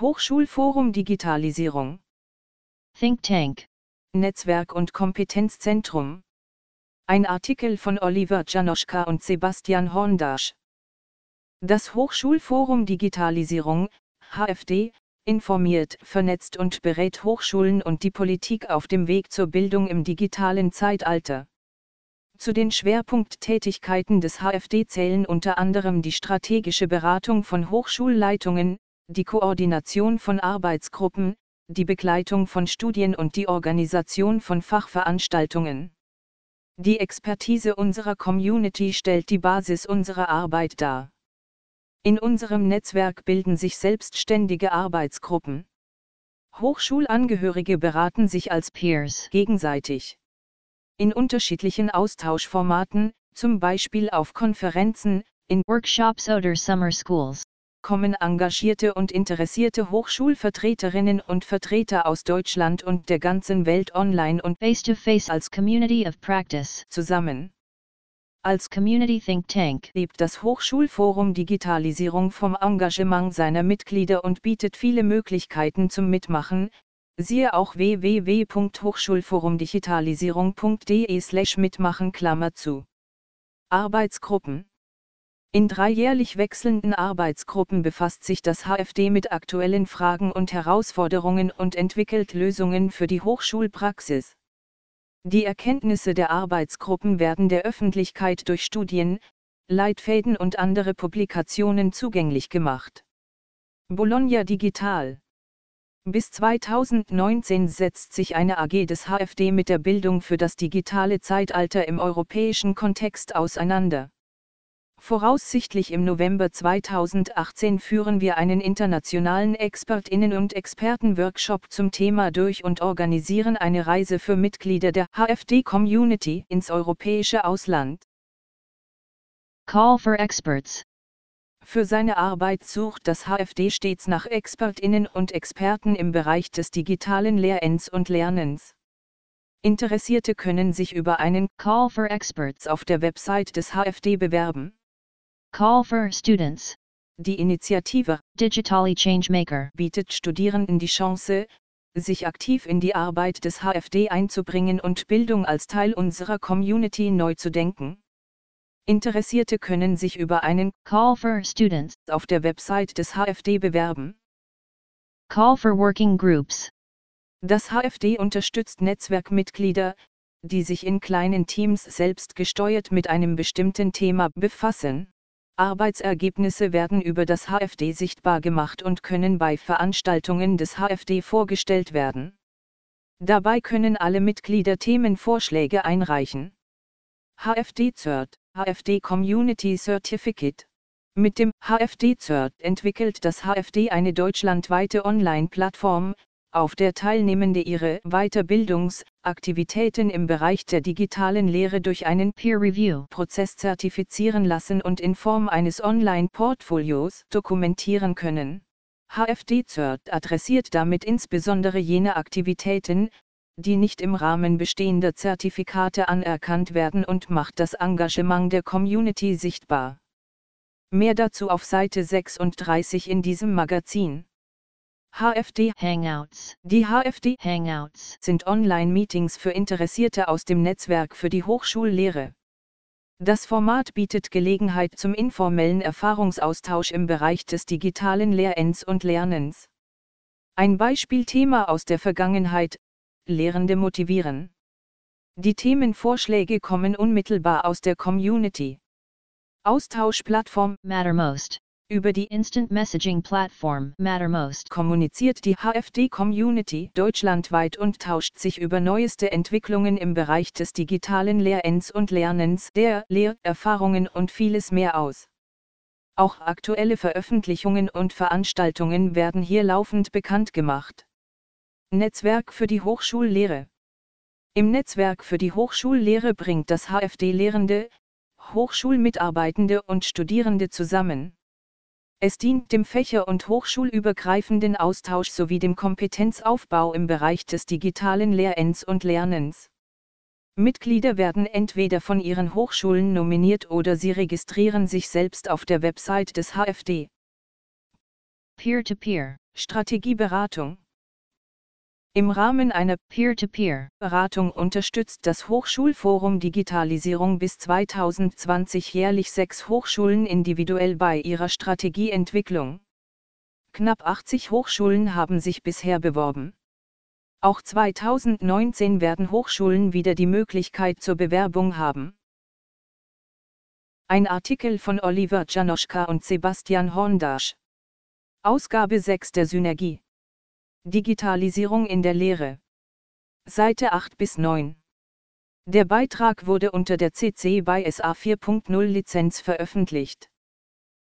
Hochschulforum Digitalisierung. Think Tank. Netzwerk und Kompetenzzentrum. Ein Artikel von Oliver Janoschka und Sebastian Horndasch. Das Hochschulforum Digitalisierung, HFD, informiert, vernetzt und berät Hochschulen und die Politik auf dem Weg zur Bildung im digitalen Zeitalter. Zu den Schwerpunkttätigkeiten des HFD zählen unter anderem die strategische Beratung von Hochschulleitungen, die Koordination von Arbeitsgruppen, die Begleitung von Studien und die Organisation von Fachveranstaltungen. Die Expertise unserer Community stellt die Basis unserer Arbeit dar. In unserem Netzwerk bilden sich selbstständige Arbeitsgruppen. Hochschulangehörige beraten sich als Peers gegenseitig in unterschiedlichen Austauschformaten, zum Beispiel auf Konferenzen, in Workshops oder Summer Schools, kommen engagierte und interessierte Hochschulvertreterinnen und Vertreter aus Deutschland und der ganzen Welt online und face-to-face als Community of Practice zusammen. Als Community Think Tank lebt das Hochschulforum Digitalisierung vom Engagement seiner Mitglieder und bietet viele Möglichkeiten zum Mitmachen, Siehe auch www.hochschulforumdigitalisierung.de slash mitmachen Klammer zu. Arbeitsgruppen In drei jährlich wechselnden Arbeitsgruppen befasst sich das HFD mit aktuellen Fragen und Herausforderungen und entwickelt Lösungen für die Hochschulpraxis. Die Erkenntnisse der Arbeitsgruppen werden der Öffentlichkeit durch Studien, Leitfäden und andere Publikationen zugänglich gemacht. Bologna Digital bis 2019 setzt sich eine AG des HFD mit der Bildung für das digitale Zeitalter im europäischen Kontext auseinander. Voraussichtlich im November 2018 führen wir einen internationalen Expertinnen- und Expertenworkshop zum Thema durch und organisieren eine Reise für Mitglieder der HFD-Community ins europäische Ausland. Call for Experts für seine Arbeit sucht das HFD stets nach Expertinnen und Experten im Bereich des digitalen Lehrens und Lernens. Interessierte können sich über einen Call for Experts auf der Website des HFD bewerben. Call for Students. Die Initiative Digitally Changemaker bietet Studierenden die Chance, sich aktiv in die Arbeit des HFD einzubringen und Bildung als Teil unserer Community neu zu denken. Interessierte können sich über einen Call for Students auf der Website des HFD bewerben. Call for Working Groups. Das HFD unterstützt Netzwerkmitglieder, die sich in kleinen Teams selbst gesteuert mit einem bestimmten Thema befassen. Arbeitsergebnisse werden über das HFD sichtbar gemacht und können bei Veranstaltungen des HFD vorgestellt werden. Dabei können alle Mitglieder Themenvorschläge einreichen. HFD CERT HFD Community Certificate. Mit dem HFD CERT entwickelt das HFD eine deutschlandweite Online-Plattform, auf der Teilnehmende ihre Weiterbildungsaktivitäten im Bereich der digitalen Lehre durch einen Peer-Review-Prozess zertifizieren lassen und in Form eines Online-Portfolios dokumentieren können. HFD CERT adressiert damit insbesondere jene Aktivitäten, die nicht im Rahmen bestehender Zertifikate anerkannt werden und macht das Engagement der Community sichtbar. Mehr dazu auf Seite 36 in diesem Magazin. HFD Hangouts. Die HFD Hangouts sind Online-Meetings für Interessierte aus dem Netzwerk für die Hochschullehre. Das Format bietet Gelegenheit zum informellen Erfahrungsaustausch im Bereich des digitalen Lehrens und Lernens. Ein Beispielthema aus der Vergangenheit, Lehrende motivieren. Die Themenvorschläge kommen unmittelbar aus der Community. Austauschplattform Mattermost. Über die Instant Messaging Plattform Mattermost kommuniziert die HFD-Community deutschlandweit und tauscht sich über neueste Entwicklungen im Bereich des digitalen Lehrens und Lernens, der Lehrerfahrungen und vieles mehr aus. Auch aktuelle Veröffentlichungen und Veranstaltungen werden hier laufend bekannt gemacht. Netzwerk für die Hochschullehre. Im Netzwerk für die Hochschullehre bringt das HFD Lehrende, Hochschulmitarbeitende und Studierende zusammen. Es dient dem fächer- und hochschulübergreifenden Austausch sowie dem Kompetenzaufbau im Bereich des digitalen Lehrens und Lernens. Mitglieder werden entweder von ihren Hochschulen nominiert oder sie registrieren sich selbst auf der Website des HFD. Peer-to-Peer Strategieberatung. Im Rahmen einer Peer-to-peer. Beratung unterstützt das Hochschulforum Digitalisierung bis 2020 jährlich sechs Hochschulen individuell bei ihrer Strategieentwicklung. Knapp 80 Hochschulen haben sich bisher beworben. Auch 2019 werden Hochschulen wieder die Möglichkeit zur Bewerbung haben. Ein Artikel von Oliver Janoschka und Sebastian Horndasch. Ausgabe 6 der Synergie. Digitalisierung in der Lehre. Seite 8 bis 9. Der Beitrag wurde unter der CC by SA 4.0 Lizenz veröffentlicht.